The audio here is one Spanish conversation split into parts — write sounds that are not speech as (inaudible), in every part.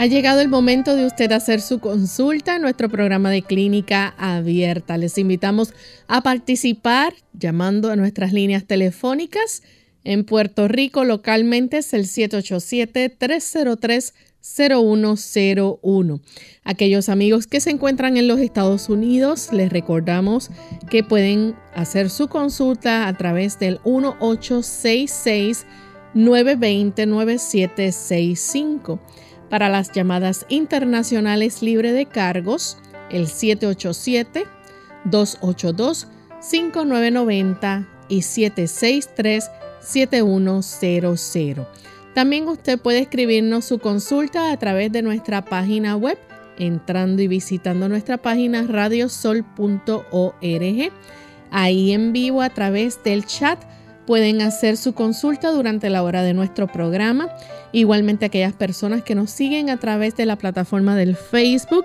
Ha llegado el momento de usted hacer su consulta en nuestro programa de clínica abierta. Les invitamos a participar llamando a nuestras líneas telefónicas. En Puerto Rico localmente es el 787-303-0101. Aquellos amigos que se encuentran en los Estados Unidos, les recordamos que pueden hacer su consulta a través del 1866 920 9765 para las llamadas internacionales libre de cargos, el 787-282-5990 y 763-7100. También usted puede escribirnos su consulta a través de nuestra página web entrando y visitando nuestra página radiosol.org. Ahí en vivo a través del chat pueden hacer su consulta durante la hora de nuestro programa Igualmente aquellas personas que nos siguen a través de la plataforma del Facebook,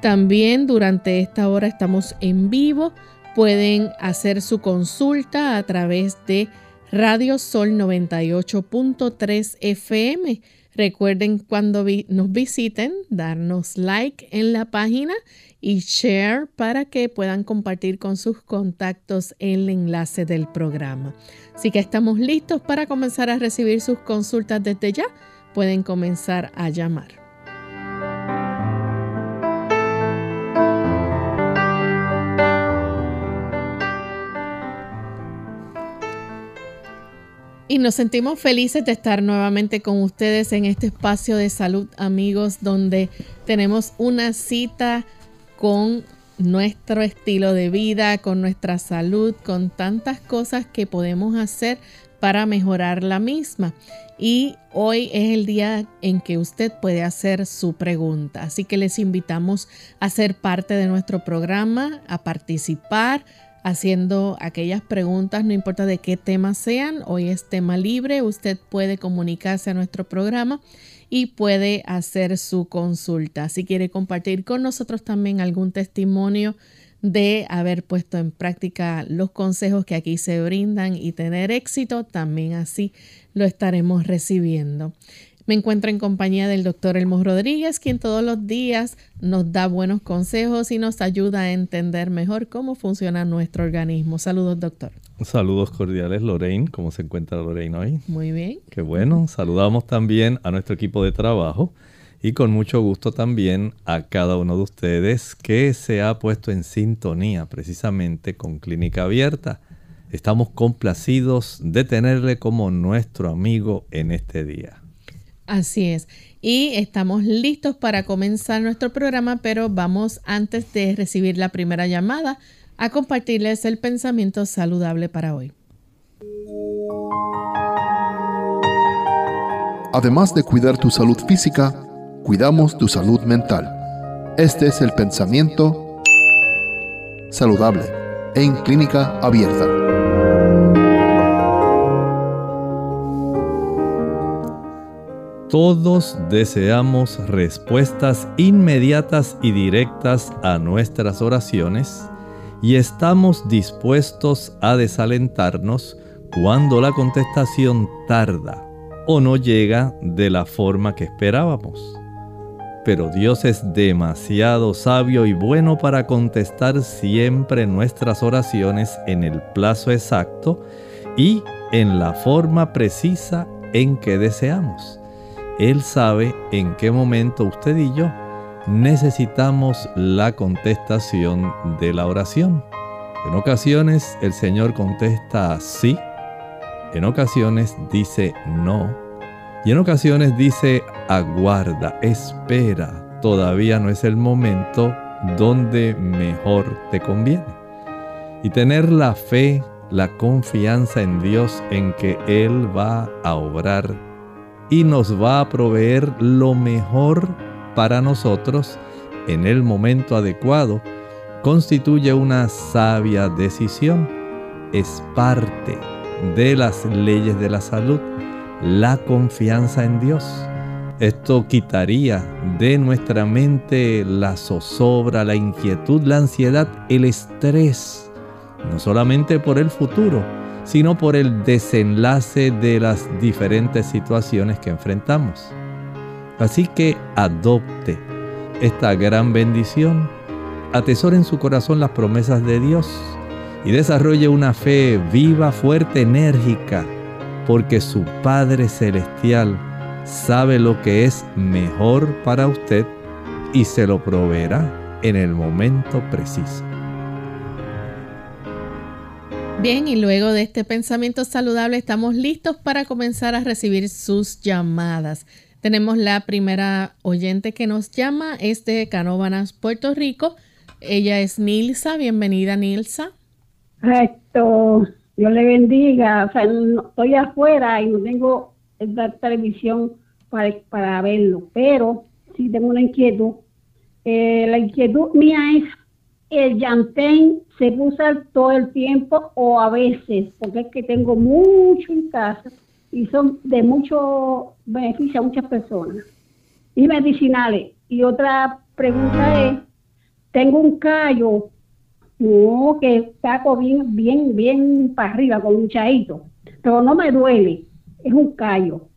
también durante esta hora estamos en vivo. Pueden hacer su consulta a través de Radio Sol 98.3 FM. Recuerden cuando nos visiten, darnos like en la página y share para que puedan compartir con sus contactos el enlace del programa. Así que estamos listos para comenzar a recibir sus consultas desde ya. Pueden comenzar a llamar. Y nos sentimos felices de estar nuevamente con ustedes en este espacio de salud, amigos, donde tenemos una cita con nuestro estilo de vida, con nuestra salud, con tantas cosas que podemos hacer para mejorar la misma. Y hoy es el día en que usted puede hacer su pregunta. Así que les invitamos a ser parte de nuestro programa, a participar haciendo aquellas preguntas, no importa de qué tema sean. Hoy es tema libre. Usted puede comunicarse a nuestro programa y puede hacer su consulta. Si quiere compartir con nosotros también algún testimonio de haber puesto en práctica los consejos que aquí se brindan y tener éxito, también así lo estaremos recibiendo. Me encuentro en compañía del doctor Elmo Rodríguez, quien todos los días nos da buenos consejos y nos ayuda a entender mejor cómo funciona nuestro organismo. Saludos, doctor. Saludos cordiales, Lorraine. ¿Cómo se encuentra Lorraine hoy? Muy bien. Qué bueno. Saludamos también a nuestro equipo de trabajo y con mucho gusto también a cada uno de ustedes que se ha puesto en sintonía precisamente con Clínica Abierta. Estamos complacidos de tenerle como nuestro amigo en este día. Así es. Y estamos listos para comenzar nuestro programa, pero vamos antes de recibir la primera llamada a compartirles el pensamiento saludable para hoy. Además de cuidar tu salud física, cuidamos tu salud mental. Este es el pensamiento saludable en clínica abierta. Todos deseamos respuestas inmediatas y directas a nuestras oraciones y estamos dispuestos a desalentarnos cuando la contestación tarda o no llega de la forma que esperábamos. Pero Dios es demasiado sabio y bueno para contestar siempre nuestras oraciones en el plazo exacto y en la forma precisa en que deseamos. Él sabe en qué momento usted y yo necesitamos la contestación de la oración. En ocasiones el Señor contesta sí, en ocasiones dice no, y en ocasiones dice aguarda, espera, todavía no es el momento donde mejor te conviene. Y tener la fe, la confianza en Dios en que Él va a obrar y nos va a proveer lo mejor para nosotros en el momento adecuado, constituye una sabia decisión. Es parte de las leyes de la salud, la confianza en Dios. Esto quitaría de nuestra mente la zozobra, la inquietud, la ansiedad, el estrés, no solamente por el futuro, sino por el desenlace de las diferentes situaciones que enfrentamos. Así que adopte esta gran bendición, atesore en su corazón las promesas de Dios y desarrolle una fe viva, fuerte, enérgica, porque su Padre Celestial sabe lo que es mejor para usted y se lo proveerá en el momento preciso. Bien, y luego de este pensamiento saludable estamos listos para comenzar a recibir sus llamadas. Tenemos la primera oyente que nos llama, es de Canóvanas, Puerto Rico. Ella es Nilsa. Bienvenida, Nilsa. Esto, Dios le bendiga. O sea, estoy afuera y no tengo la televisión para, para verlo, pero sí tengo una inquietud. Eh, la inquietud mía es el llantén se usa todo el tiempo o a veces, porque es que tengo mucho en casa y son de mucho beneficio a muchas personas. Y medicinales. Y otra pregunta es, tengo un callo que saco bien, bien, bien para arriba con un chaito, pero no me duele, es un callo.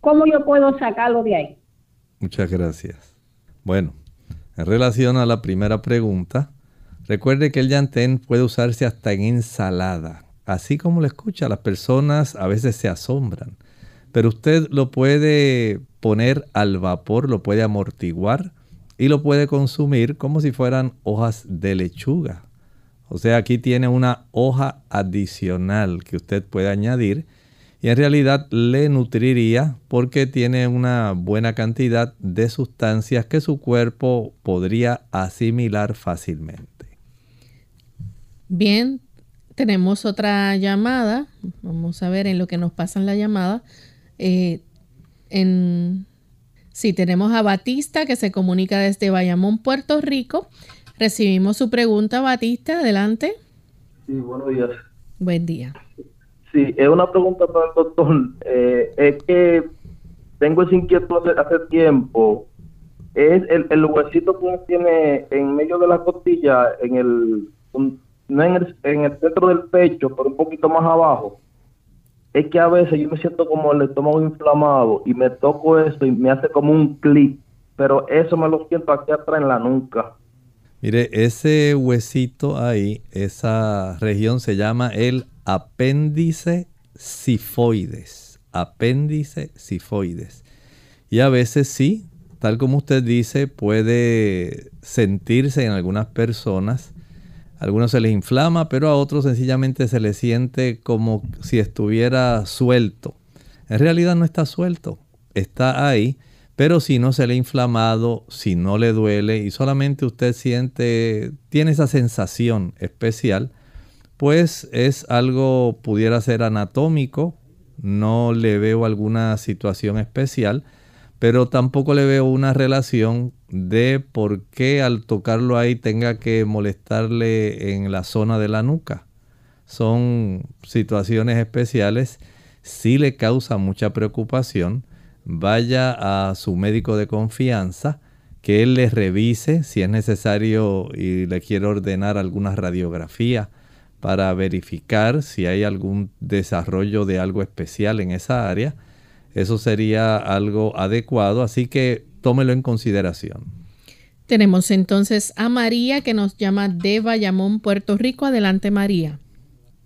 ¿Cómo yo puedo sacarlo de ahí? Muchas gracias. Bueno, en relación a la primera pregunta, Recuerde que el yantén puede usarse hasta en ensalada. Así como lo escucha, las personas a veces se asombran. Pero usted lo puede poner al vapor, lo puede amortiguar y lo puede consumir como si fueran hojas de lechuga. O sea, aquí tiene una hoja adicional que usted puede añadir y en realidad le nutriría porque tiene una buena cantidad de sustancias que su cuerpo podría asimilar fácilmente. Bien, tenemos otra llamada. Vamos a ver en lo que nos pasan la llamada. Eh, en, sí, tenemos a Batista que se comunica desde Bayamón, Puerto Rico. Recibimos su pregunta, Batista. Adelante. Sí, buenos días. Buen día. Sí, es una pregunta para el doctor. Eh, es que tengo esa inquietud hace, tiempo. Es el, el, huesito que tiene en medio de la costilla, en el no en el, en el centro del pecho, pero un poquito más abajo, es que a veces yo me siento como el estómago inflamado y me toco eso y me hace como un clip, pero eso me lo siento aquí atrás en la nuca. Mire, ese huesito ahí, esa región se llama el apéndice sifoides. Apéndice sifoides. Y a veces sí, tal como usted dice, puede sentirse en algunas personas algunos se les inflama, pero a otros sencillamente se les siente como si estuviera suelto. En realidad no está suelto, está ahí, pero si no se le ha inflamado, si no le duele y solamente usted siente, tiene esa sensación especial, pues es algo, pudiera ser anatómico, no le veo alguna situación especial, pero tampoco le veo una relación de por qué al tocarlo ahí tenga que molestarle en la zona de la nuca. Son situaciones especiales, sí le causa mucha preocupación. vaya a su médico de confianza, que él le revise si es necesario y le quiere ordenar alguna radiografía para verificar si hay algún desarrollo de algo especial en esa área. Eso sería algo adecuado, así que tómelo en consideración. Tenemos entonces a María que nos llama de Bayamón, Puerto Rico. Adelante, María.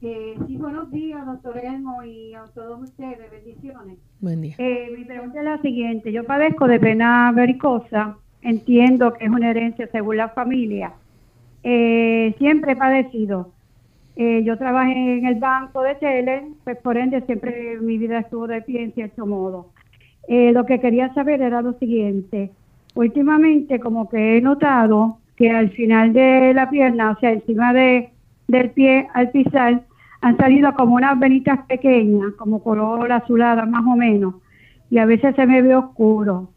Eh, sí, buenos días, doctor Elmo, y a todos ustedes. Bendiciones. Buen día. Eh, mi pregunta es la siguiente. Yo padezco de pena vericosa. Entiendo que es una herencia según la familia. Eh, siempre he padecido. Eh, yo trabajé en el banco de Tele, pues por ende siempre mi vida estuvo de pie en cierto modo. Eh, lo que quería saber era lo siguiente. Últimamente como que he notado que al final de la pierna, o sea, encima de, del pie al pisar, han salido como unas venitas pequeñas, como color azulada más o menos, y a veces se me ve oscuro.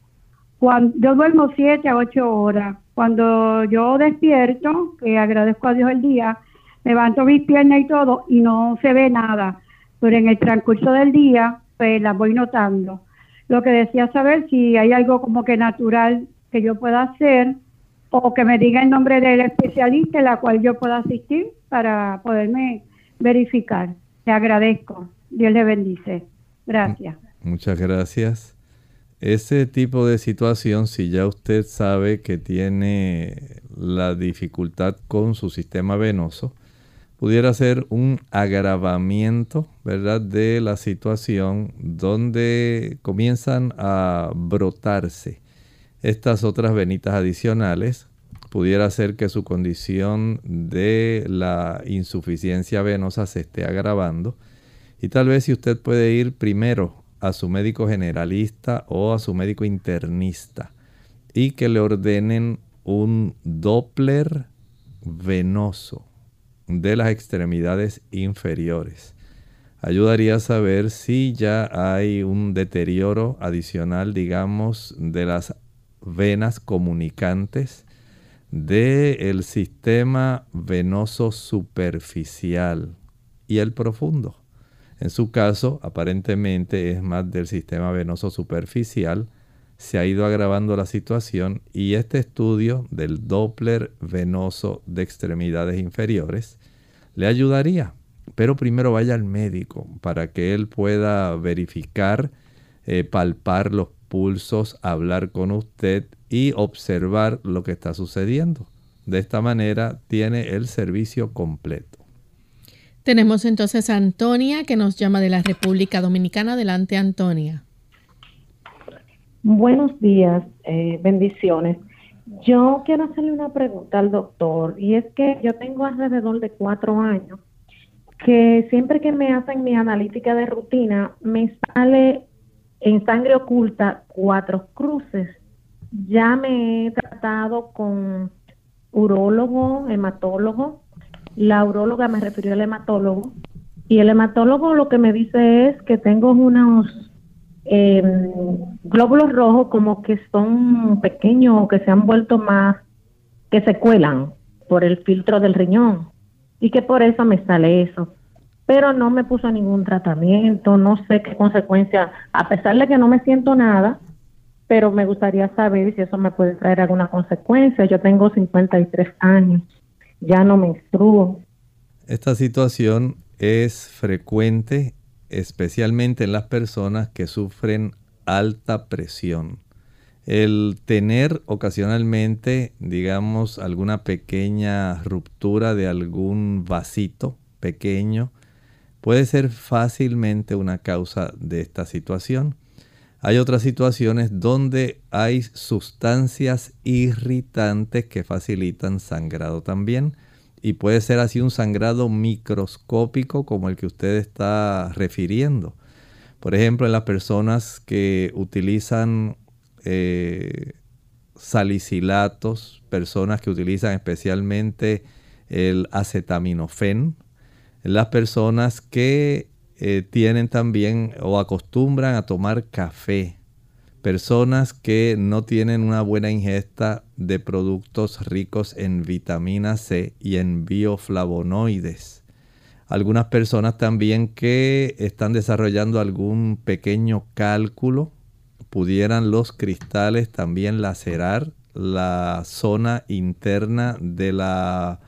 Cuando, yo duermo siete a ocho horas. Cuando yo despierto, que agradezco a Dios el día, levanto mis piernas y todo y no se ve nada. Pero en el transcurso del día, pues las voy notando. Lo que decía saber si hay algo como que natural que yo pueda hacer o que me diga el nombre del especialista en la cual yo pueda asistir para poderme verificar. Le agradezco. Dios le bendice. Gracias. Muchas gracias. Ese tipo de situación, si ya usted sabe que tiene la dificultad con su sistema venoso, pudiera ser un agravamiento, ¿verdad?, de la situación donde comienzan a brotarse estas otras venitas adicionales. Pudiera ser que su condición de la insuficiencia venosa se esté agravando. Y tal vez si usted puede ir primero a su médico generalista o a su médico internista y que le ordenen un Doppler venoso de las extremidades inferiores. Ayudaría a saber si ya hay un deterioro adicional, digamos, de las venas comunicantes del sistema venoso superficial y el profundo. En su caso, aparentemente es más del sistema venoso superficial. Se ha ido agravando la situación y este estudio del Doppler venoso de extremidades inferiores le ayudaría. Pero primero vaya al médico para que él pueda verificar, eh, palpar los pulsos, hablar con usted y observar lo que está sucediendo. De esta manera tiene el servicio completo. Tenemos entonces a Antonia que nos llama de la República Dominicana. Adelante, Antonia. Buenos días, eh, bendiciones. Yo quiero hacerle una pregunta al doctor y es que yo tengo alrededor de cuatro años que siempre que me hacen mi analítica de rutina me sale en sangre oculta cuatro cruces. Ya me he tratado con urólogo, hematólogo, la uróloga me refirió al hematólogo y el hematólogo lo que me dice es que tengo unos eh, glóbulos rojos como que son pequeños o que se han vuelto más, que se cuelan por el filtro del riñón y que por eso me sale eso. Pero no me puso ningún tratamiento, no sé qué consecuencia, a pesar de que no me siento nada, pero me gustaría saber si eso me puede traer alguna consecuencia. Yo tengo 53 años ya no menstruo. Esta situación es frecuente, especialmente en las personas que sufren alta presión. El tener ocasionalmente, digamos, alguna pequeña ruptura de algún vasito pequeño puede ser fácilmente una causa de esta situación. Hay otras situaciones donde hay sustancias irritantes que facilitan sangrado también. Y puede ser así un sangrado microscópico como el que usted está refiriendo. Por ejemplo, en las personas que utilizan eh, salicilatos, personas que utilizan especialmente el acetaminofén, las personas que eh, tienen también o acostumbran a tomar café. Personas que no tienen una buena ingesta de productos ricos en vitamina C y en bioflavonoides. Algunas personas también que están desarrollando algún pequeño cálculo pudieran los cristales también lacerar la zona interna de la,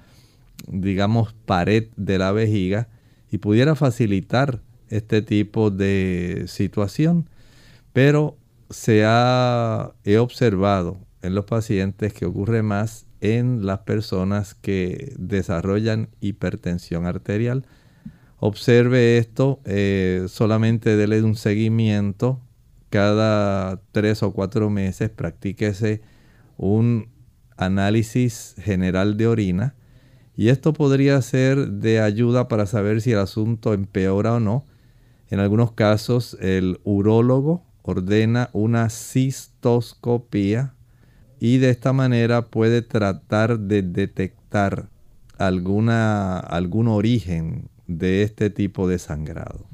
digamos, pared de la vejiga y pudiera facilitar este tipo de situación. Pero se ha, he observado en los pacientes que ocurre más en las personas que desarrollan hipertensión arterial. Observe esto, eh, solamente dele un seguimiento cada tres o cuatro meses, practíquese un análisis general de orina y esto podría ser de ayuda para saber si el asunto empeora o no. En algunos casos el urólogo ordena una cistoscopía y de esta manera puede tratar de detectar alguna, algún origen de este tipo de sangrado.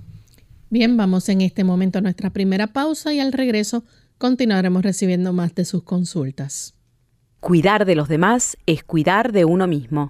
Bien, vamos en este momento a nuestra primera pausa y al regreso continuaremos recibiendo más de sus consultas. Cuidar de los demás es cuidar de uno mismo.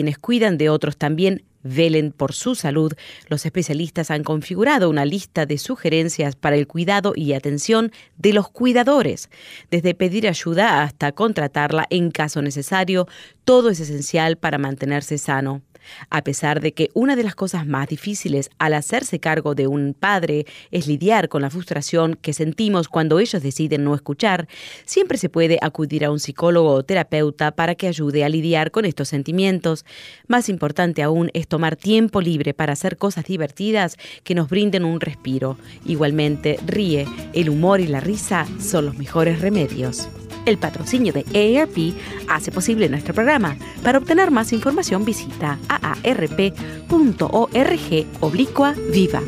quienes cuidan de otros también velen por su salud, los especialistas han configurado una lista de sugerencias para el cuidado y atención de los cuidadores. Desde pedir ayuda hasta contratarla en caso necesario, todo es esencial para mantenerse sano. A pesar de que una de las cosas más difíciles al hacerse cargo de un padre es lidiar con la frustración que sentimos cuando ellos deciden no escuchar, siempre se puede acudir a un psicólogo o terapeuta para que ayude a lidiar con estos sentimientos. Más importante aún es tomar tiempo libre para hacer cosas divertidas que nos brinden un respiro. Igualmente, ríe, el humor y la risa son los mejores remedios. El patrocinio de AARP hace posible nuestro programa. Para obtener más información visita aarp.org oblicua viva.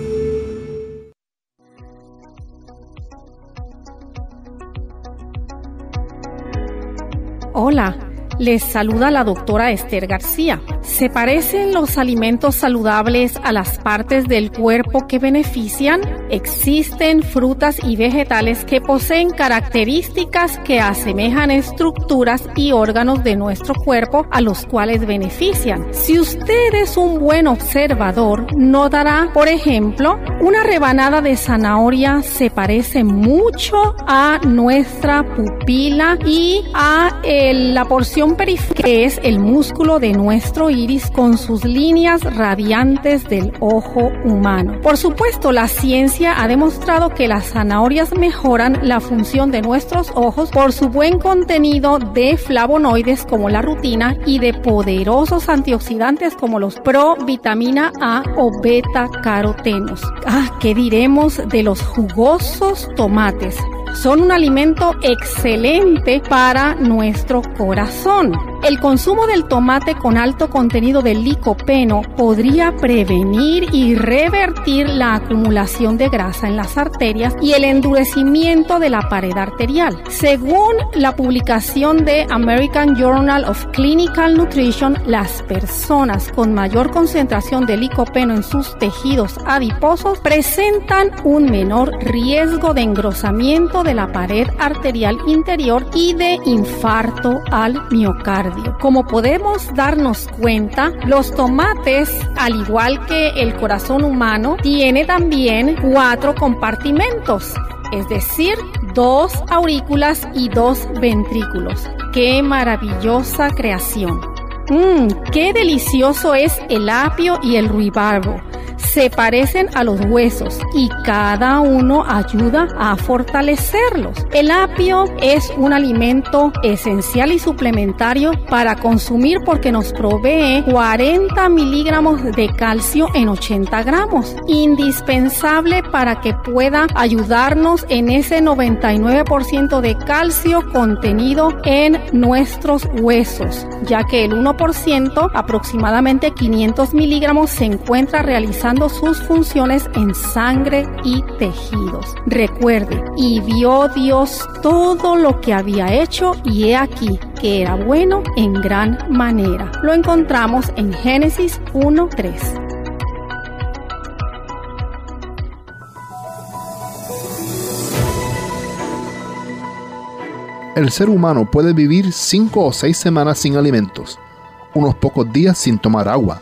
Hola, les saluda la doctora Esther García. ¿Se parecen los alimentos saludables a las partes del cuerpo que benefician? Existen frutas y vegetales que poseen características que asemejan estructuras y órganos de nuestro cuerpo a los cuales benefician. Si usted es un buen observador, notará, por ejemplo, una rebanada de zanahoria se parece mucho a nuestra pupila y a la porción periférica que es el músculo de nuestro iris con sus líneas radiantes del ojo humano. Por supuesto, la ciencia ha demostrado que las zanahorias mejoran la función de nuestros ojos por su buen contenido de flavonoides como la rutina y de poderosos antioxidantes como los provitamina A o beta carotenos. Ah, ¿qué diremos de los jugosos tomates? Son un alimento excelente para nuestro corazón. El consumo del tomate con alto contenido de licopeno podría prevenir y revertir la acumulación de grasa en las arterias y el endurecimiento de la pared arterial. Según la publicación de American Journal of Clinical Nutrition, las personas con mayor concentración de licopeno en sus tejidos adiposos presentan un menor riesgo de engrosamiento de la pared arterial interior y de infarto al miocardio. Como podemos darnos cuenta, los tomates, al igual que el corazón humano, tiene también cuatro compartimentos es decir, dos aurículas y dos ventrículos. ¡Qué maravillosa creación! Mmm, qué delicioso es el apio y el ruibarbo se parecen a los huesos y cada uno ayuda a fortalecerlos. El apio es un alimento esencial y suplementario para consumir porque nos provee 40 miligramos de calcio en 80 gramos, indispensable para que pueda ayudarnos en ese 99% de calcio contenido en nuestros huesos, ya que el 1%, aproximadamente 500 miligramos, se encuentra realizando sus funciones en sangre y tejidos. Recuerde, y vio Dios todo lo que había hecho y he aquí que era bueno en gran manera. Lo encontramos en Génesis 1.3. El ser humano puede vivir cinco o seis semanas sin alimentos, unos pocos días sin tomar agua,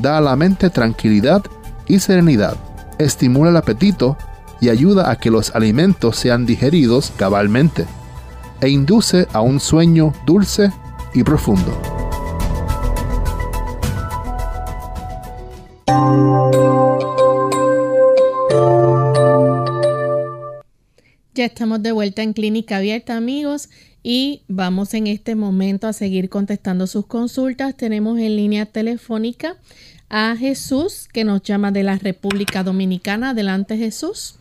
da a la mente tranquilidad y serenidad, estimula el apetito y ayuda a que los alimentos sean digeridos cabalmente, e induce a un sueño dulce y profundo. Ya estamos de vuelta en Clínica Abierta, amigos, y vamos en este momento a seguir contestando sus consultas. Tenemos en línea telefónica a Jesús, que nos llama de la República Dominicana. Adelante, Jesús.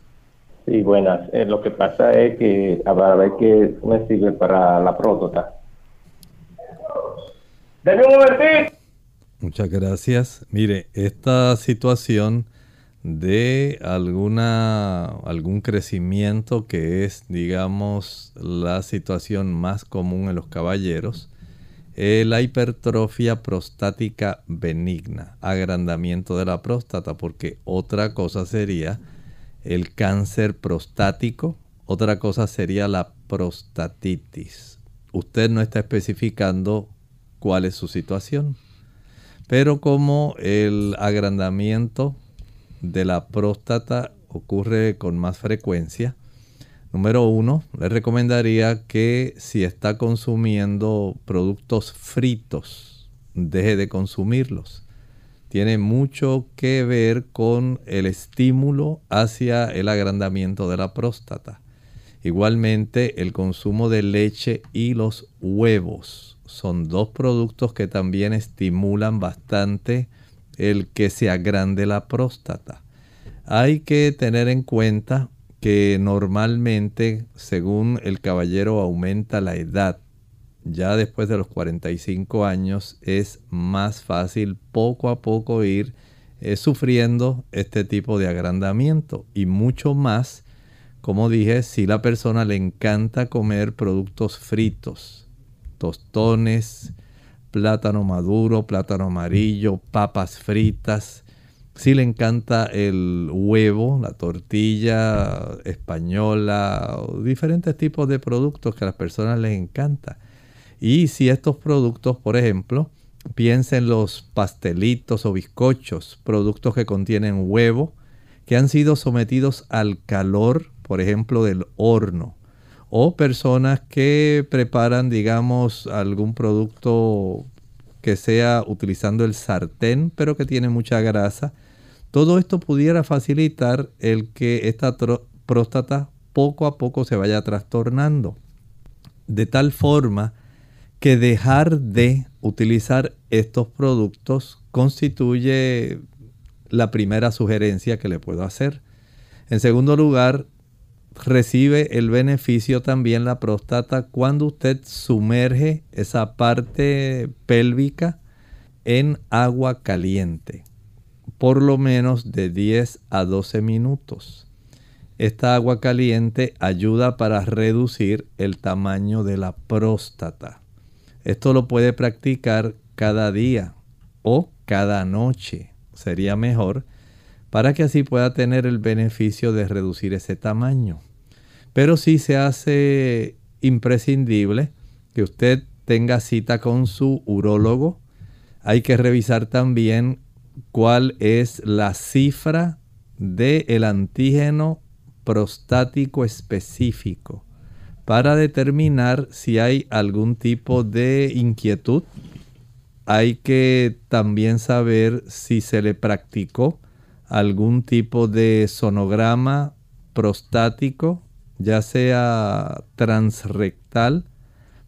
Sí, buenas. Eh, lo que pasa es que a ver qué me sirve para la próstata. ¡Deme un Muchas gracias. Mire, esta situación de alguna algún crecimiento que es digamos la situación más común en los caballeros eh, la hipertrofia prostática benigna agrandamiento de la próstata porque otra cosa sería el cáncer prostático otra cosa sería la prostatitis. Usted no está especificando cuál es su situación pero como el agrandamiento de la próstata ocurre con más frecuencia, número uno, le recomendaría que si está consumiendo productos fritos, deje de consumirlos. Tiene mucho que ver con el estímulo hacia el agrandamiento de la próstata. Igualmente, el consumo de leche y los huevos son dos productos que también estimulan bastante el que se agrande la próstata. Hay que tener en cuenta que normalmente, según el caballero aumenta la edad, ya después de los 45 años es más fácil poco a poco ir eh, sufriendo este tipo de agrandamiento y mucho más, como dije, si la persona le encanta comer productos fritos, tostones, plátano maduro, plátano amarillo, papas fritas. Si le encanta el huevo, la tortilla española, diferentes tipos de productos que a las personas les encanta. Y si estos productos, por ejemplo, piensen los pastelitos o bizcochos, productos que contienen huevo, que han sido sometidos al calor, por ejemplo, del horno o personas que preparan, digamos, algún producto que sea utilizando el sartén, pero que tiene mucha grasa. Todo esto pudiera facilitar el que esta próstata poco a poco se vaya trastornando. De tal forma que dejar de utilizar estos productos constituye la primera sugerencia que le puedo hacer. En segundo lugar, recibe el beneficio también la próstata cuando usted sumerge esa parte pélvica en agua caliente, por lo menos de 10 a 12 minutos. Esta agua caliente ayuda para reducir el tamaño de la próstata. Esto lo puede practicar cada día o cada noche. Sería mejor para que así pueda tener el beneficio de reducir ese tamaño. Pero sí se hace imprescindible que usted tenga cita con su urólogo. Hay que revisar también cuál es la cifra del antígeno prostático específico para determinar si hay algún tipo de inquietud. Hay que también saber si se le practicó algún tipo de sonograma prostático, ya sea transrectal,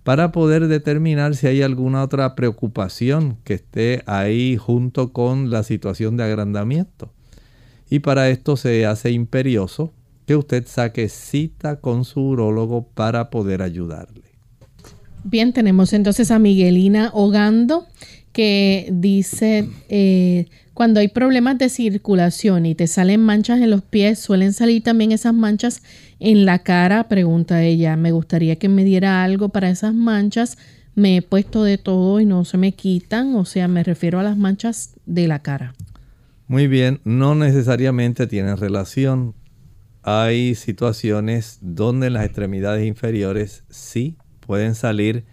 para poder determinar si hay alguna otra preocupación que esté ahí junto con la situación de agrandamiento. Y para esto se hace imperioso que usted saque cita con su urólogo para poder ayudarle. Bien, tenemos entonces a Miguelina Ogando que dice, eh, cuando hay problemas de circulación y te salen manchas en los pies, suelen salir también esas manchas en la cara, pregunta ella, me gustaría que me diera algo para esas manchas, me he puesto de todo y no se me quitan, o sea, me refiero a las manchas de la cara. Muy bien, no necesariamente tienen relación. Hay situaciones donde en las extremidades inferiores sí pueden salir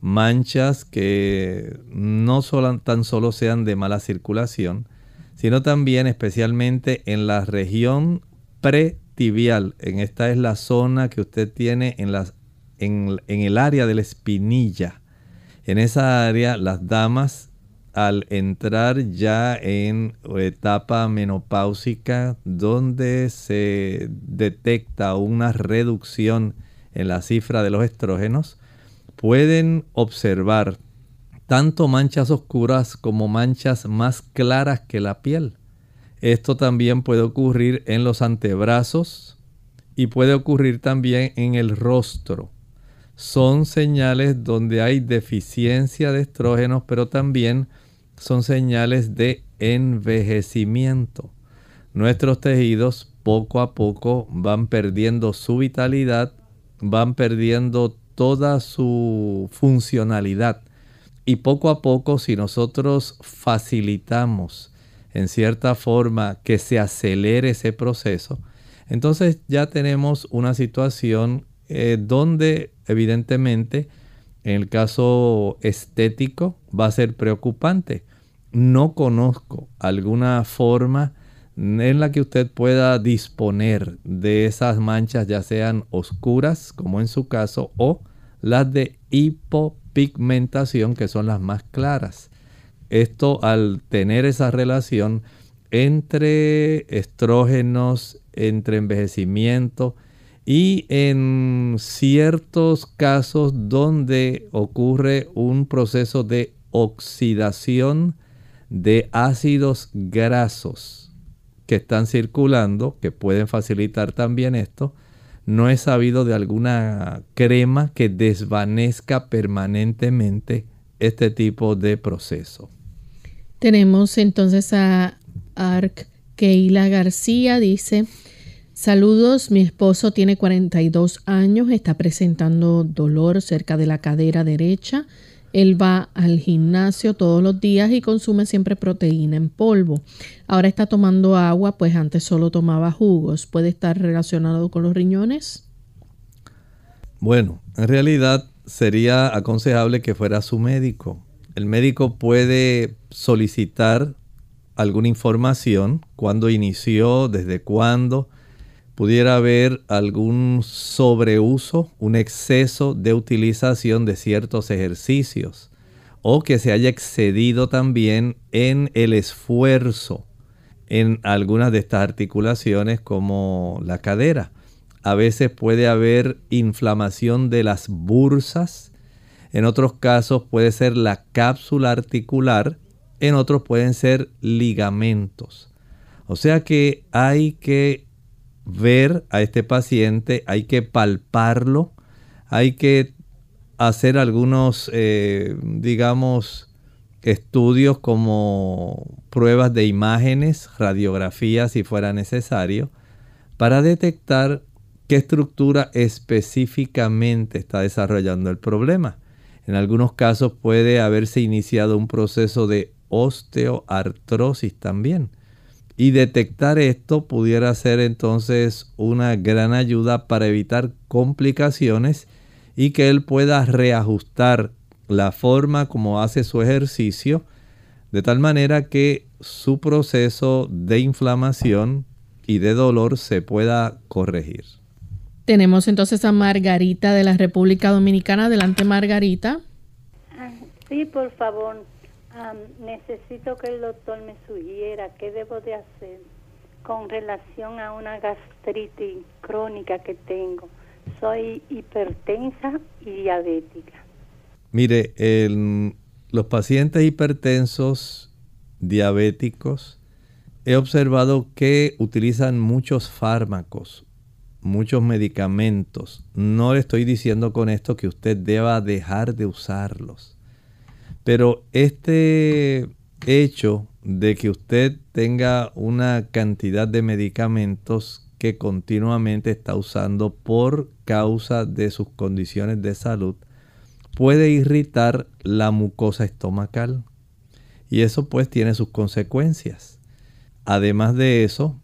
manchas que no solo, tan solo sean de mala circulación, sino también especialmente en la región pretibial. En esta es la zona que usted tiene en, en el área de la espinilla. En esa área las damas al entrar ya en etapa menopáusica donde se detecta una reducción en la cifra de los estrógenos, pueden observar tanto manchas oscuras como manchas más claras que la piel. Esto también puede ocurrir en los antebrazos y puede ocurrir también en el rostro. Son señales donde hay deficiencia de estrógenos, pero también son señales de envejecimiento. Nuestros tejidos poco a poco van perdiendo su vitalidad, van perdiendo toda su funcionalidad. Y poco a poco, si nosotros facilitamos en cierta forma que se acelere ese proceso, entonces ya tenemos una situación eh, donde evidentemente en el caso estético va a ser preocupante. No conozco alguna forma en la que usted pueda disponer de esas manchas, ya sean oscuras, como en su caso, o las de hipopigmentación, que son las más claras. Esto al tener esa relación entre estrógenos, entre envejecimiento y en ciertos casos donde ocurre un proceso de oxidación de ácidos grasos que están circulando, que pueden facilitar también esto, no he sabido de alguna crema que desvanezca permanentemente este tipo de proceso. Tenemos entonces a Ark Keila García, dice, saludos, mi esposo tiene 42 años, está presentando dolor cerca de la cadera derecha él va al gimnasio todos los días y consume siempre proteína en polvo. Ahora está tomando agua, pues antes solo tomaba jugos. ¿Puede estar relacionado con los riñones? Bueno, en realidad sería aconsejable que fuera su médico. El médico puede solicitar alguna información, cuándo inició, desde cuándo, pudiera haber algún sobreuso, un exceso de utilización de ciertos ejercicios o que se haya excedido también en el esfuerzo en algunas de estas articulaciones como la cadera. A veces puede haber inflamación de las bursas, en otros casos puede ser la cápsula articular, en otros pueden ser ligamentos. O sea que hay que ver a este paciente, hay que palparlo, hay que hacer algunos, eh, digamos, estudios como pruebas de imágenes, radiografías si fuera necesario, para detectar qué estructura específicamente está desarrollando el problema. En algunos casos puede haberse iniciado un proceso de osteoartrosis también. Y detectar esto pudiera ser entonces una gran ayuda para evitar complicaciones y que él pueda reajustar la forma como hace su ejercicio de tal manera que su proceso de inflamación y de dolor se pueda corregir. Tenemos entonces a Margarita de la República Dominicana. Adelante, Margarita. Ah, sí, por favor. Necesito que el doctor me sugiera qué debo de hacer con relación a una gastritis crónica que tengo. Soy hipertensa y diabética. Mire, los pacientes hipertensos, diabéticos, he observado que utilizan muchos fármacos, muchos medicamentos. No le estoy diciendo con esto que usted deba dejar de usarlos. Pero este hecho de que usted tenga una cantidad de medicamentos que continuamente está usando por causa de sus condiciones de salud puede irritar la mucosa estomacal. Y eso pues tiene sus consecuencias. Además de eso,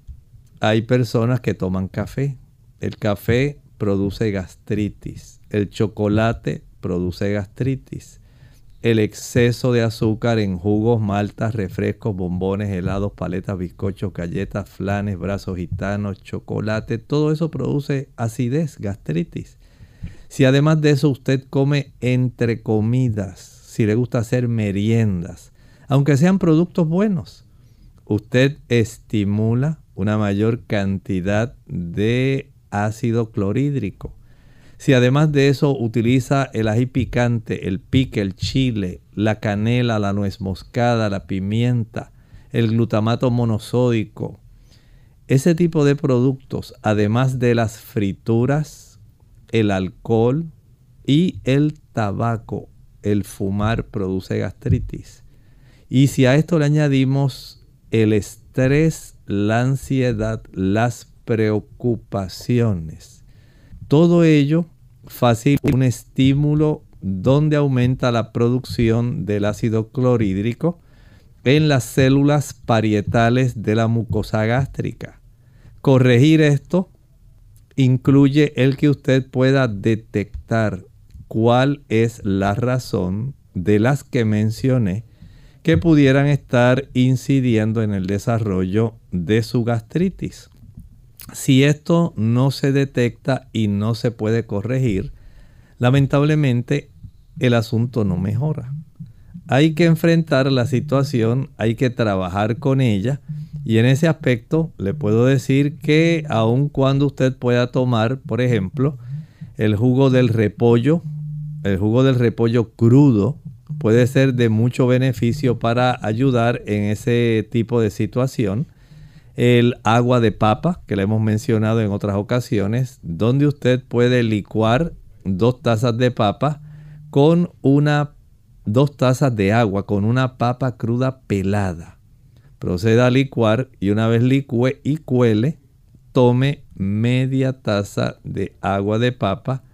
hay personas que toman café. El café produce gastritis. El chocolate produce gastritis. El exceso de azúcar en jugos, maltas, refrescos, bombones, helados, paletas, bizcochos, galletas, flanes, brazos gitanos, chocolate, todo eso produce acidez, gastritis. Si además de eso usted come entre comidas, si le gusta hacer meriendas, aunque sean productos buenos, usted estimula una mayor cantidad de ácido clorhídrico. Si además de eso utiliza el ají picante, el pique, el chile, la canela, la nuez moscada, la pimienta, el glutamato monosódico, ese tipo de productos, además de las frituras, el alcohol y el tabaco, el fumar produce gastritis. Y si a esto le añadimos el estrés, la ansiedad, las preocupaciones, todo ello facilita un estímulo donde aumenta la producción del ácido clorhídrico en las células parietales de la mucosa gástrica. Corregir esto incluye el que usted pueda detectar cuál es la razón de las que mencioné que pudieran estar incidiendo en el desarrollo de su gastritis. Si esto no se detecta y no se puede corregir, lamentablemente el asunto no mejora. Hay que enfrentar la situación, hay que trabajar con ella y en ese aspecto le puedo decir que aun cuando usted pueda tomar, por ejemplo, el jugo del repollo, el jugo del repollo crudo, puede ser de mucho beneficio para ayudar en ese tipo de situación. El agua de papa, que le hemos mencionado en otras ocasiones, donde usted puede licuar dos tazas de papa con una, dos tazas de agua con una papa cruda pelada. Proceda a licuar y una vez licue y cuele, tome media taza de agua de papa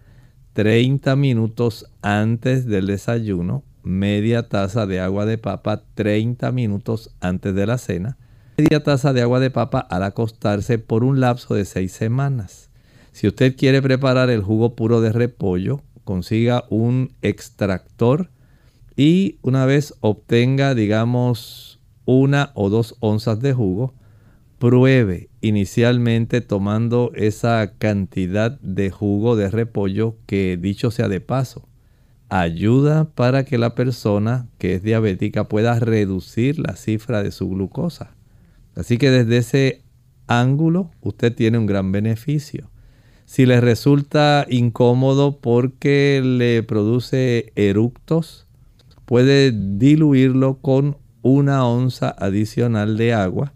30 minutos antes del desayuno, media taza de agua de papa 30 minutos antes de la cena, media taza de agua de papa al acostarse por un lapso de 6 semanas. Si usted quiere preparar el jugo puro de repollo, consiga un extractor y una vez obtenga, digamos, una o dos onzas de jugo, pruebe inicialmente tomando esa cantidad de jugo de repollo que dicho sea de paso, ayuda para que la persona que es diabética pueda reducir la cifra de su glucosa. Así que desde ese ángulo usted tiene un gran beneficio. Si le resulta incómodo porque le produce eructos, puede diluirlo con una onza adicional de agua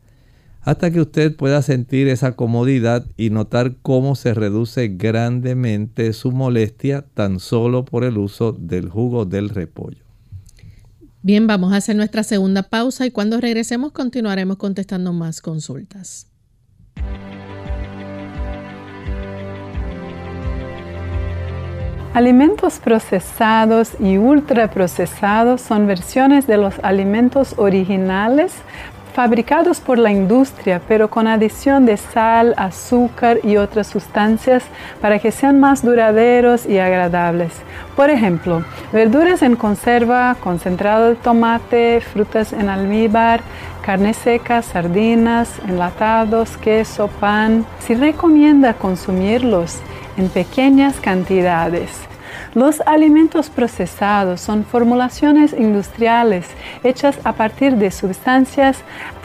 hasta que usted pueda sentir esa comodidad y notar cómo se reduce grandemente su molestia tan solo por el uso del jugo del repollo. Bien, vamos a hacer nuestra segunda pausa y cuando regresemos continuaremos contestando más consultas. Alimentos procesados y ultraprocesados son versiones de los alimentos originales fabricados por la industria, pero con adición de sal, azúcar y otras sustancias para que sean más duraderos y agradables. Por ejemplo, verduras en conserva, concentrado de tomate, frutas en almíbar, carne seca, sardinas, enlatados, queso, pan. Se recomienda consumirlos en pequeñas cantidades los alimentos procesados son formulaciones industriales hechas a partir de sustancias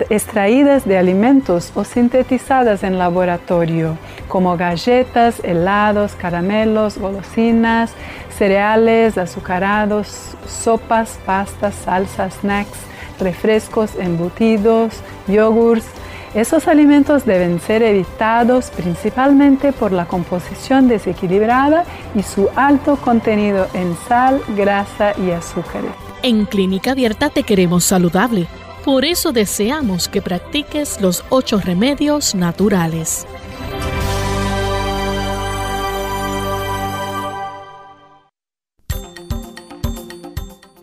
extraídas de alimentos o sintetizadas en laboratorio, como galletas, helados, caramelos, golosinas, cereales, azucarados, sopas, pastas, salsas, snacks, refrescos, embutidos, yogurts, esos alimentos deben ser evitados principalmente por la composición desequilibrada y su alto contenido en sal, grasa y azúcares. En Clínica Abierta te queremos saludable. Por eso deseamos que practiques los ocho remedios naturales.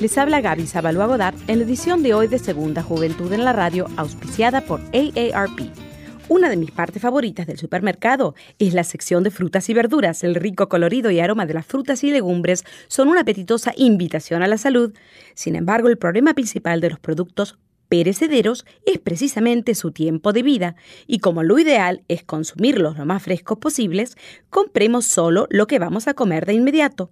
Les habla Gaby Zabalúa Godard en la edición de hoy de Segunda Juventud en la Radio, auspiciada por AARP. Una de mis partes favoritas del supermercado es la sección de frutas y verduras. El rico colorido y aroma de las frutas y legumbres son una apetitosa invitación a la salud. Sin embargo, el problema principal de los productos perecederos es precisamente su tiempo de vida, y como lo ideal es consumirlos lo más frescos posibles, compremos solo lo que vamos a comer de inmediato.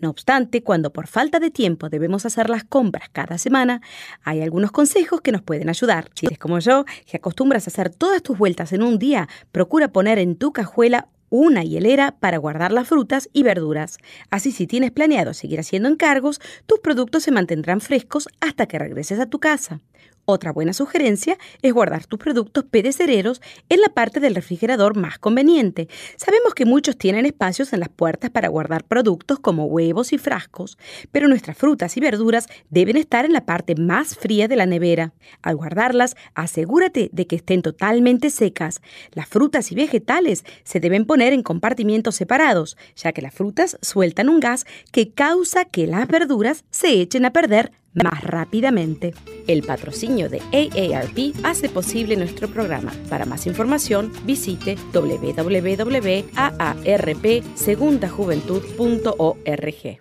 No obstante, cuando por falta de tiempo debemos hacer las compras cada semana, hay algunos consejos que nos pueden ayudar. Si eres como yo, que acostumbras a hacer todas tus vueltas en un día, procura poner en tu cajuela una hielera para guardar las frutas y verduras. Así si tienes planeado seguir haciendo encargos, tus productos se mantendrán frescos hasta que regreses a tu casa. Otra buena sugerencia es guardar tus productos perecederos en la parte del refrigerador más conveniente. Sabemos que muchos tienen espacios en las puertas para guardar productos como huevos y frascos, pero nuestras frutas y verduras deben estar en la parte más fría de la nevera. Al guardarlas, asegúrate de que estén totalmente secas. Las frutas y vegetales se deben poner en compartimientos separados, ya que las frutas sueltan un gas que causa que las verduras se echen a perder más rápidamente. El patrocinio de AARP hace posible nuestro programa. Para más información, visite www.aarpsegundajuventud.org.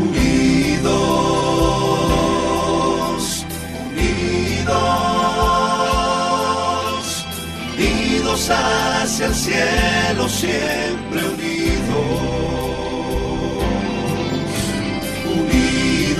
Unidos, unidos, unidos hacia el cielo, siempre unidos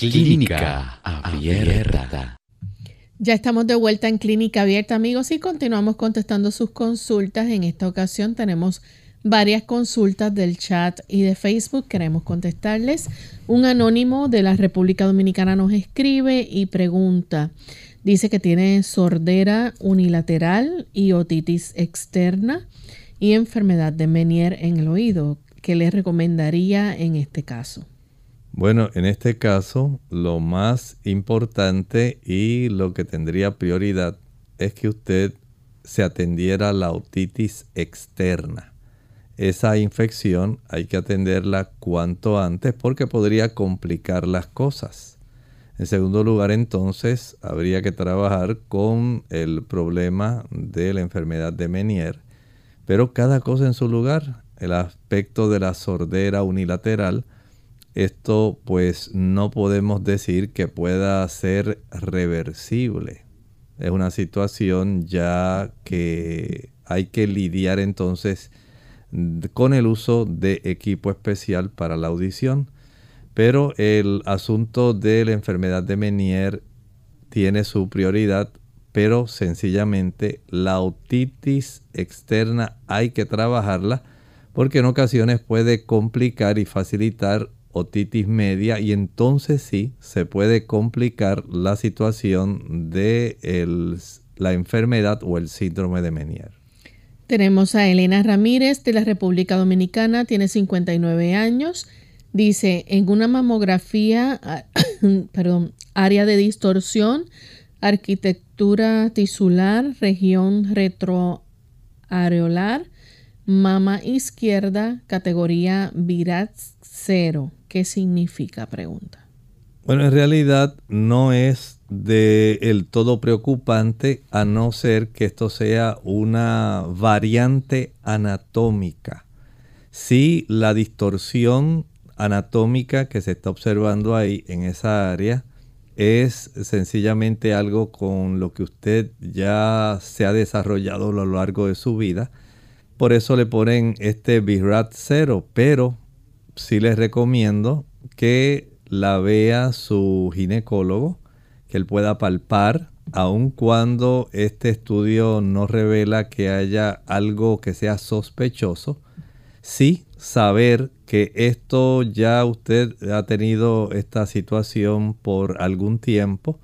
Clínica Abierta. Ya estamos de vuelta en Clínica Abierta, amigos, y continuamos contestando sus consultas. En esta ocasión tenemos varias consultas del chat y de Facebook. Queremos contestarles. Un anónimo de la República Dominicana nos escribe y pregunta. Dice que tiene sordera unilateral y otitis externa y enfermedad de Menier en el oído. ¿Qué le recomendaría en este caso? Bueno, en este caso, lo más importante y lo que tendría prioridad es que usted se atendiera la otitis externa. Esa infección hay que atenderla cuanto antes porque podría complicar las cosas. En segundo lugar, entonces, habría que trabajar con el problema de la enfermedad de Menier, pero cada cosa en su lugar. El aspecto de la sordera unilateral, esto pues no podemos decir que pueda ser reversible. Es una situación ya que hay que lidiar entonces con el uso de equipo especial para la audición. Pero el asunto de la enfermedad de Menier tiene su prioridad, pero sencillamente la otitis externa hay que trabajarla porque en ocasiones puede complicar y facilitar otitis media y entonces sí se puede complicar la situación de la enfermedad o el síndrome de Menier. Tenemos a Elena Ramírez de la República Dominicana, tiene 59 años. Dice, en una mamografía, (coughs) perdón, área de distorsión, arquitectura tisular, región retroareolar, mama izquierda, categoría Virat 0. ¿Qué significa? Pregunta. Bueno, en realidad no es de el todo preocupante a no ser que esto sea una variante anatómica. Si la distorsión anatómica que se está observando ahí en esa área es sencillamente algo con lo que usted ya se ha desarrollado a lo largo de su vida. Por eso le ponen este BIRAT 0, pero sí les recomiendo que la vea su ginecólogo que él pueda palpar, aun cuando este estudio no revela que haya algo que sea sospechoso, sí saber que esto ya usted ha tenido esta situación por algún tiempo,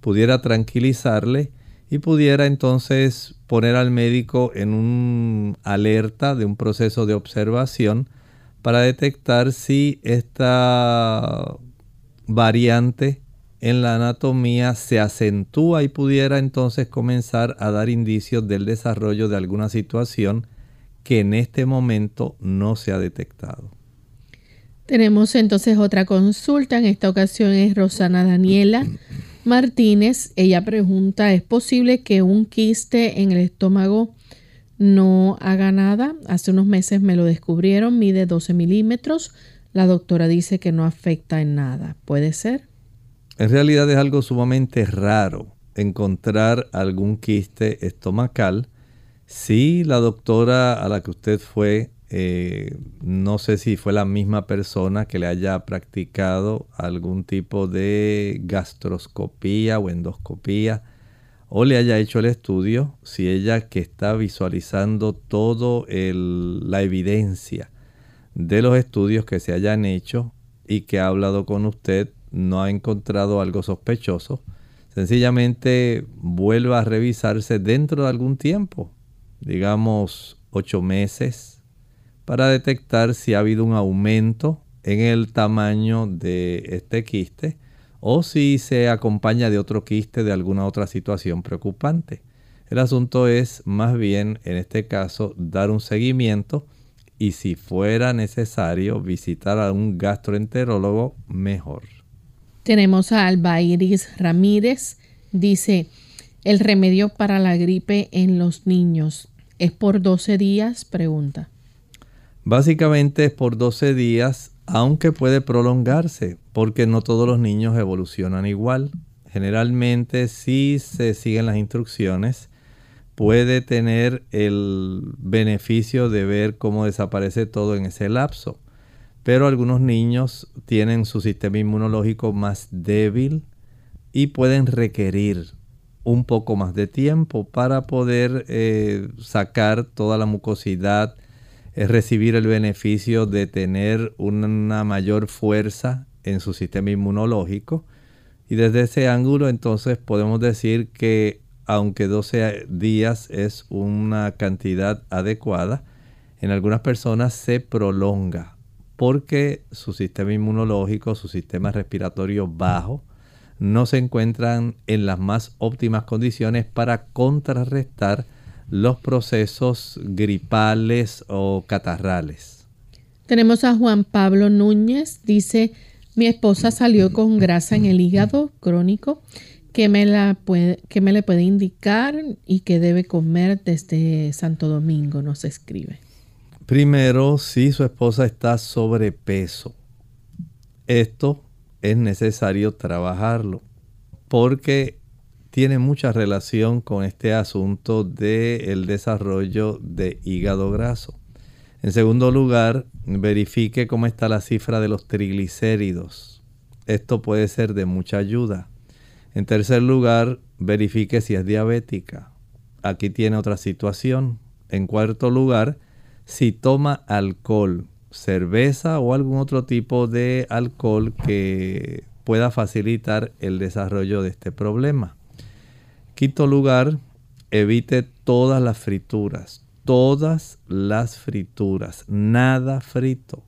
pudiera tranquilizarle y pudiera entonces poner al médico en un alerta de un proceso de observación para detectar si esta variante en la anatomía se acentúa y pudiera entonces comenzar a dar indicios del desarrollo de alguna situación que en este momento no se ha detectado. Tenemos entonces otra consulta, en esta ocasión es Rosana Daniela (clears throat) Martínez. Ella pregunta, ¿es posible que un quiste en el estómago no haga nada? Hace unos meses me lo descubrieron, mide 12 milímetros. La doctora dice que no afecta en nada. ¿Puede ser? En realidad es algo sumamente raro encontrar algún quiste estomacal. Si la doctora a la que usted fue, eh, no sé si fue la misma persona que le haya practicado algún tipo de gastroscopía o endoscopía, o le haya hecho el estudio, si ella que está visualizando toda la evidencia de los estudios que se hayan hecho y que ha hablado con usted no ha encontrado algo sospechoso, sencillamente vuelva a revisarse dentro de algún tiempo, digamos ocho meses, para detectar si ha habido un aumento en el tamaño de este quiste o si se acompaña de otro quiste de alguna otra situación preocupante. El asunto es más bien, en este caso, dar un seguimiento y si fuera necesario visitar a un gastroenterólogo, mejor. Tenemos a Alba Iris Ramírez. Dice, el remedio para la gripe en los niños es por 12 días, pregunta. Básicamente es por 12 días, aunque puede prolongarse, porque no todos los niños evolucionan igual. Generalmente, si se siguen las instrucciones, puede tener el beneficio de ver cómo desaparece todo en ese lapso pero algunos niños tienen su sistema inmunológico más débil y pueden requerir un poco más de tiempo para poder eh, sacar toda la mucosidad, eh, recibir el beneficio de tener una mayor fuerza en su sistema inmunológico. Y desde ese ángulo entonces podemos decir que aunque 12 días es una cantidad adecuada, en algunas personas se prolonga porque su sistema inmunológico, su sistema respiratorio bajo, no se encuentran en las más óptimas condiciones para contrarrestar los procesos gripales o catarrales. Tenemos a Juan Pablo Núñez, dice, mi esposa salió con grasa en el hígado crónico, ¿qué me, la puede, qué me le puede indicar y qué debe comer desde Santo Domingo? Nos escribe. Primero, si su esposa está sobrepeso, esto es necesario trabajarlo porque tiene mucha relación con este asunto del desarrollo de hígado graso. En segundo lugar, verifique cómo está la cifra de los triglicéridos. Esto puede ser de mucha ayuda. En tercer lugar, verifique si es diabética. Aquí tiene otra situación. En cuarto lugar, si toma alcohol, cerveza o algún otro tipo de alcohol que pueda facilitar el desarrollo de este problema. Quinto lugar, evite todas las frituras, todas las frituras, nada frito.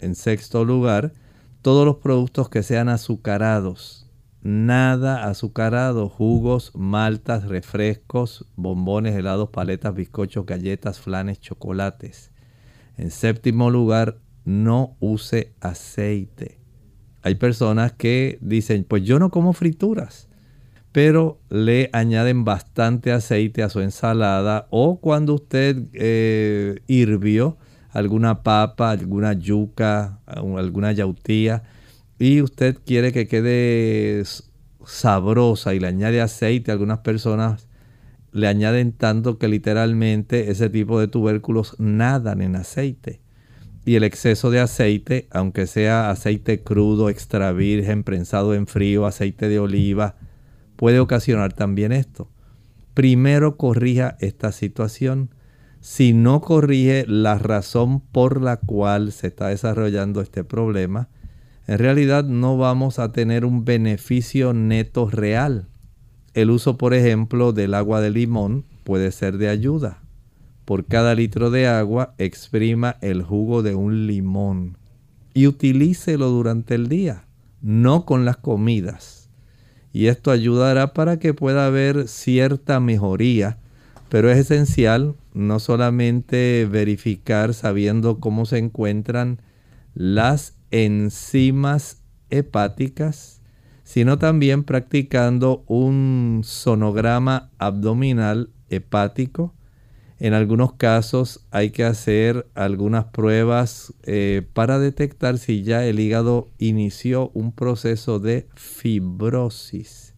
En sexto lugar, todos los productos que sean azucarados, nada azucarado, jugos, maltas, refrescos, bombones, helados, paletas, bizcochos, galletas, flanes, chocolates. En séptimo lugar, no use aceite. Hay personas que dicen, pues yo no como frituras, pero le añaden bastante aceite a su ensalada o cuando usted eh, hirvió alguna papa, alguna yuca, alguna yautía y usted quiere que quede sabrosa y le añade aceite, algunas personas le añaden tanto que literalmente ese tipo de tubérculos nadan en aceite. Y el exceso de aceite, aunque sea aceite crudo, extra virgen, prensado en frío, aceite de oliva, puede ocasionar también esto. Primero corrija esta situación. Si no corrige la razón por la cual se está desarrollando este problema, en realidad no vamos a tener un beneficio neto real. El uso, por ejemplo, del agua de limón puede ser de ayuda. Por cada litro de agua, exprima el jugo de un limón y utilícelo durante el día, no con las comidas. Y esto ayudará para que pueda haber cierta mejoría, pero es esencial no solamente verificar sabiendo cómo se encuentran las enzimas hepáticas, sino también practicando un sonograma abdominal hepático. En algunos casos hay que hacer algunas pruebas eh, para detectar si ya el hígado inició un proceso de fibrosis.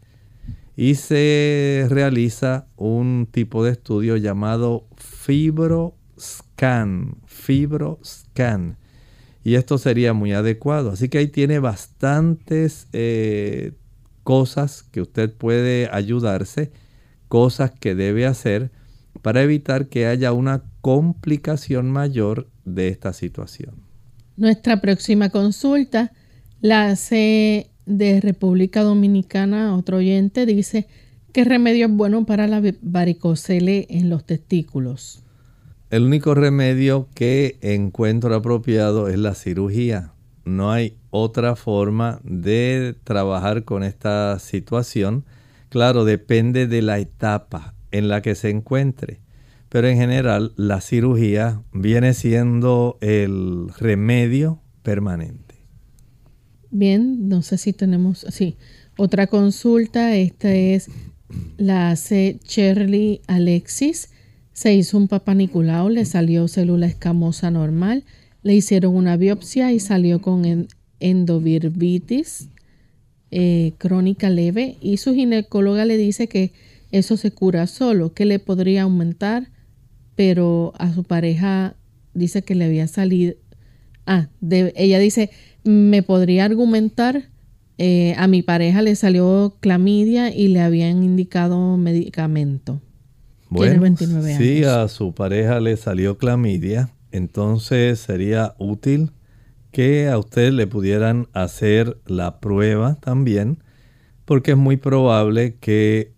Y se realiza un tipo de estudio llamado fibroscan. Fibroscan y esto sería muy adecuado. Así que ahí tiene bastantes eh, cosas que usted puede ayudarse, cosas que debe hacer para evitar que haya una complicación mayor de esta situación. Nuestra próxima consulta la hace de República Dominicana. Otro oyente dice, ¿qué remedio es bueno para la varicocele en los testículos? El único remedio que encuentro apropiado es la cirugía. No hay otra forma de trabajar con esta situación. Claro, depende de la etapa en la que se encuentre. Pero en general la cirugía viene siendo el remedio permanente. Bien, no sé si tenemos, sí, otra consulta. Esta es la hace Shirley Alexis. Se hizo un papaniculao, le salió célula escamosa normal, le hicieron una biopsia y salió con endovirvitis eh, crónica leve y su ginecóloga le dice que eso se cura solo, que le podría aumentar, pero a su pareja dice que le había salido, ah, ella dice, me podría argumentar, eh, a mi pareja le salió clamidia y le habían indicado medicamento. Bueno, si a su pareja le salió clamidia, entonces sería útil que a usted le pudieran hacer la prueba también, porque es muy probable que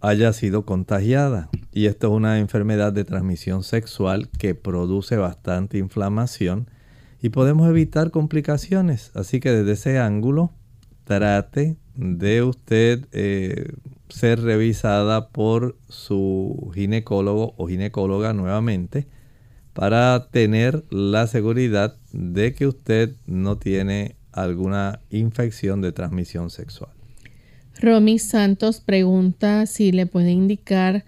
haya sido contagiada. Y esto es una enfermedad de transmisión sexual que produce bastante inflamación y podemos evitar complicaciones. Así que desde ese ángulo, trate de usted eh, ser revisada por su ginecólogo o ginecóloga nuevamente para tener la seguridad de que usted no tiene alguna infección de transmisión sexual. Romy Santos pregunta si le puede indicar,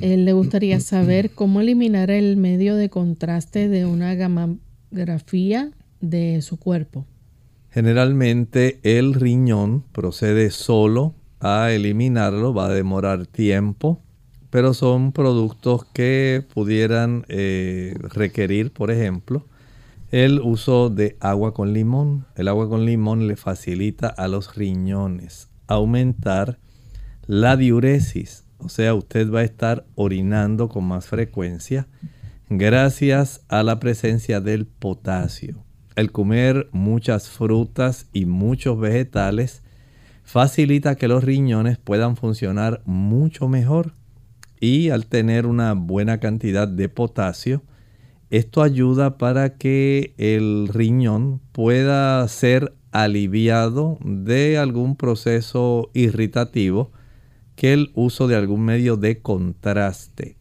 le gustaría saber cómo eliminar el medio de contraste de una gamografía de su cuerpo. Generalmente el riñón procede solo a eliminarlo, va a demorar tiempo, pero son productos que pudieran eh, requerir, por ejemplo, el uso de agua con limón. El agua con limón le facilita a los riñones aumentar la diuresis, o sea, usted va a estar orinando con más frecuencia gracias a la presencia del potasio. El comer muchas frutas y muchos vegetales facilita que los riñones puedan funcionar mucho mejor y al tener una buena cantidad de potasio, esto ayuda para que el riñón pueda ser aliviado de algún proceso irritativo que el uso de algún medio de contraste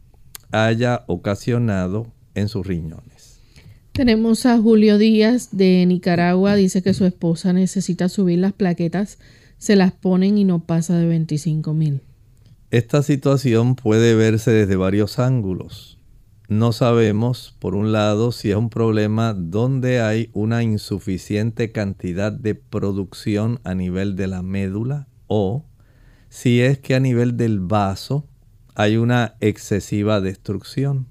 haya ocasionado en sus riñones. Tenemos a Julio Díaz de Nicaragua, dice que su esposa necesita subir las plaquetas, se las ponen y no pasa de 25 mil. Esta situación puede verse desde varios ángulos. No sabemos, por un lado, si es un problema donde hay una insuficiente cantidad de producción a nivel de la médula o si es que a nivel del vaso hay una excesiva destrucción.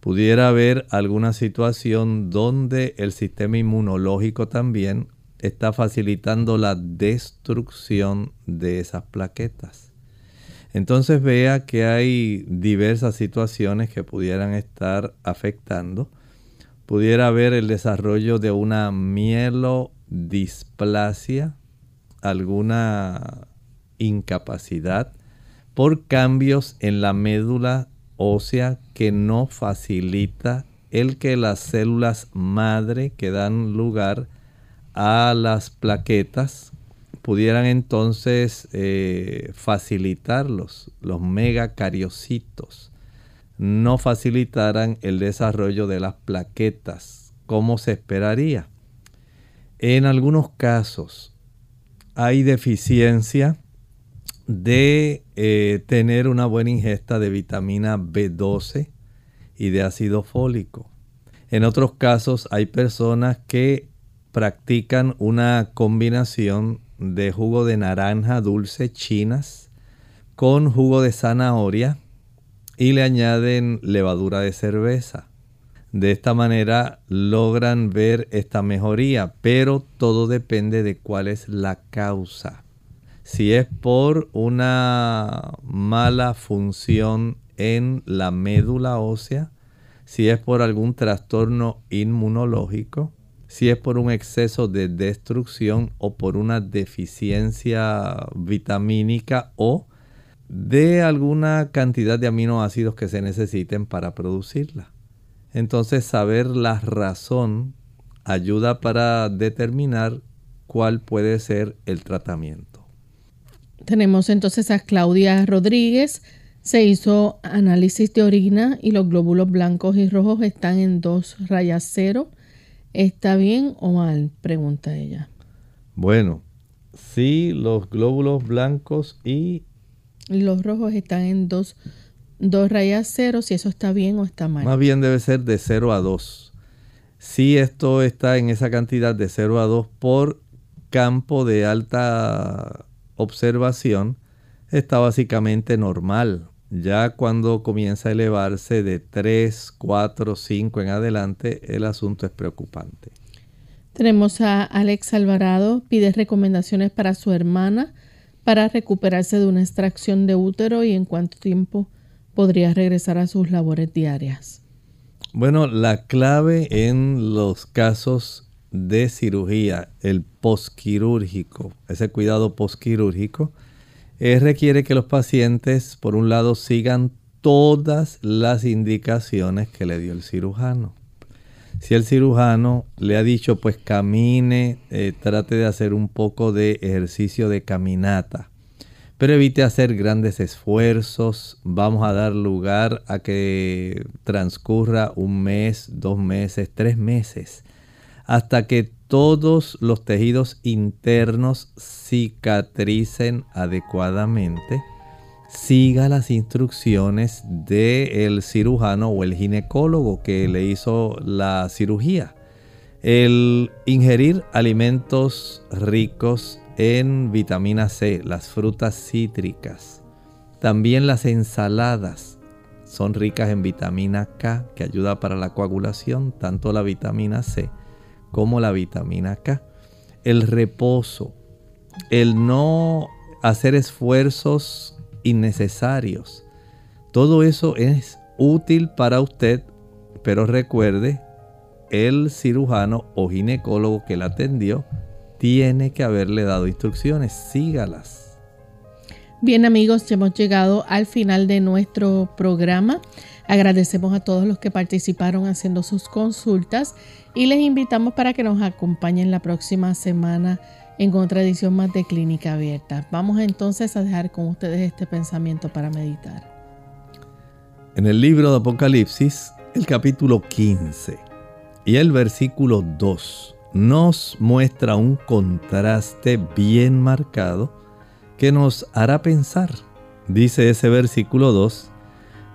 Pudiera haber alguna situación donde el sistema inmunológico también está facilitando la destrucción de esas plaquetas. Entonces vea que hay diversas situaciones que pudieran estar afectando. Pudiera haber el desarrollo de una mielodisplasia, alguna incapacidad por cambios en la médula ósea que no facilita el que las células madre que dan lugar a las plaquetas pudieran entonces eh, facilitarlos, los megacariocitos, no facilitaran el desarrollo de las plaquetas como se esperaría. En algunos casos hay deficiencia de eh, tener una buena ingesta de vitamina B12 y de ácido fólico. En otros casos hay personas que practican una combinación de jugo de naranja dulce chinas con jugo de zanahoria y le añaden levadura de cerveza. De esta manera logran ver esta mejoría, pero todo depende de cuál es la causa. Si es por una mala función en la médula ósea, si es por algún trastorno inmunológico, si es por un exceso de destrucción o por una deficiencia vitamínica o de alguna cantidad de aminoácidos que se necesiten para producirla. Entonces saber la razón ayuda para determinar cuál puede ser el tratamiento. Tenemos entonces a Claudia Rodríguez. Se hizo análisis de orina y los glóbulos blancos y rojos están en dos rayas cero ¿Está bien o mal? Pregunta ella. Bueno, sí, los glóbulos blancos y... Los rojos están en dos, rayas cero, si eso está bien o está mal. Más bien debe ser de 0 a 2. Si esto está en esa cantidad de 0 a 2 por campo de alta observación, está básicamente normal. Ya cuando comienza a elevarse de 3, 4, 5 en adelante, el asunto es preocupante. Tenemos a Alex Alvarado, pide recomendaciones para su hermana para recuperarse de una extracción de útero y en cuánto tiempo podría regresar a sus labores diarias. Bueno, la clave en los casos de cirugía, el posquirúrgico, ese cuidado posquirúrgico, eh, requiere que los pacientes, por un lado, sigan todas las indicaciones que le dio el cirujano. Si el cirujano le ha dicho, pues camine, eh, trate de hacer un poco de ejercicio de caminata, pero evite hacer grandes esfuerzos. Vamos a dar lugar a que transcurra un mes, dos meses, tres meses, hasta que todos los tejidos internos cicatricen adecuadamente, siga las instrucciones del cirujano o el ginecólogo que le hizo la cirugía. El ingerir alimentos ricos en vitamina C, las frutas cítricas. También las ensaladas son ricas en vitamina K, que ayuda para la coagulación, tanto la vitamina C como la vitamina K. El reposo, el no hacer esfuerzos innecesarios. Todo eso es útil para usted, pero recuerde, el cirujano o ginecólogo que la atendió tiene que haberle dado instrucciones, sígalas. Bien amigos, hemos llegado al final de nuestro programa. Agradecemos a todos los que participaron haciendo sus consultas y les invitamos para que nos acompañen la próxima semana en contradicción más de Clínica Abierta. Vamos entonces a dejar con ustedes este pensamiento para meditar. En el libro de Apocalipsis, el capítulo 15 y el versículo 2 nos muestra un contraste bien marcado que nos hará pensar. Dice ese versículo 2,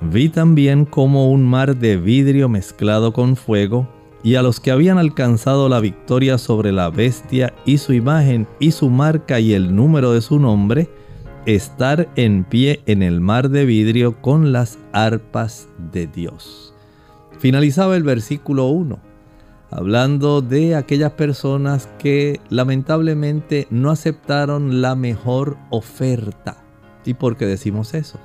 vi también como un mar de vidrio mezclado con fuego y a los que habían alcanzado la victoria sobre la bestia y su imagen y su marca y el número de su nombre, estar en pie en el mar de vidrio con las arpas de Dios. Finalizaba el versículo 1, hablando de aquellas personas que lamentablemente no aceptaron la mejor oferta. ¿Y por qué decimos eso?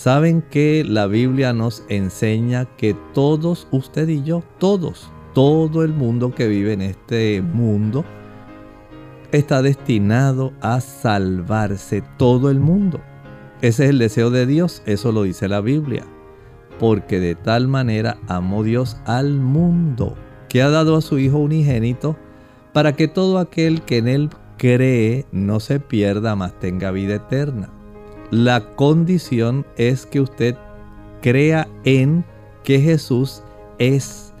Saben que la Biblia nos enseña que todos, usted y yo, todos, todo el mundo que vive en este mundo, está destinado a salvarse todo el mundo. Ese es el deseo de Dios, eso lo dice la Biblia. Porque de tal manera amó Dios al mundo, que ha dado a su Hijo unigénito, para que todo aquel que en Él cree no se pierda, mas tenga vida eterna. La condición es que usted crea en que Jesús es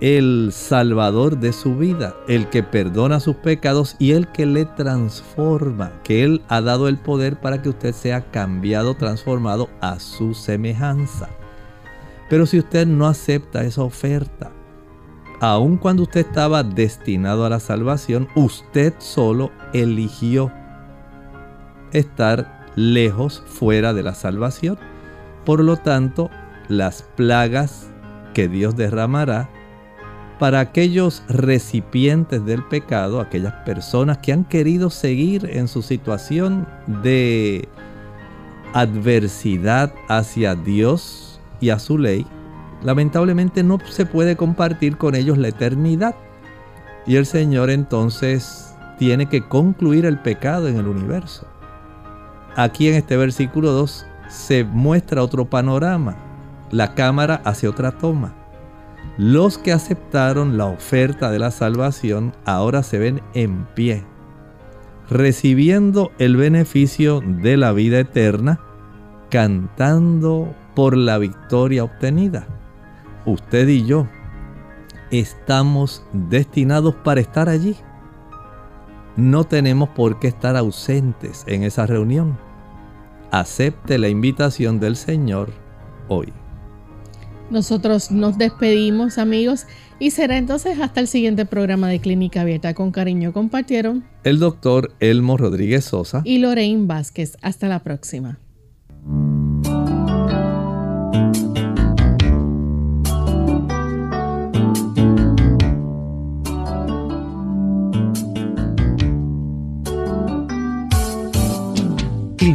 el salvador de su vida, el que perdona sus pecados y el que le transforma, que Él ha dado el poder para que usted sea cambiado, transformado a su semejanza. Pero si usted no acepta esa oferta, aun cuando usted estaba destinado a la salvación, usted solo eligió estar lejos, fuera de la salvación. Por lo tanto, las plagas que Dios derramará para aquellos recipientes del pecado, aquellas personas que han querido seguir en su situación de adversidad hacia Dios y a su ley, lamentablemente no se puede compartir con ellos la eternidad. Y el Señor entonces tiene que concluir el pecado en el universo. Aquí en este versículo 2 se muestra otro panorama. La cámara hace otra toma. Los que aceptaron la oferta de la salvación ahora se ven en pie, recibiendo el beneficio de la vida eterna, cantando por la victoria obtenida. Usted y yo estamos destinados para estar allí. No tenemos por qué estar ausentes en esa reunión acepte la invitación del Señor hoy. Nosotros nos despedimos amigos y será entonces hasta el siguiente programa de Clínica Abierta. Con cariño compartieron el doctor Elmo Rodríguez Sosa y Lorraine Vázquez. Hasta la próxima.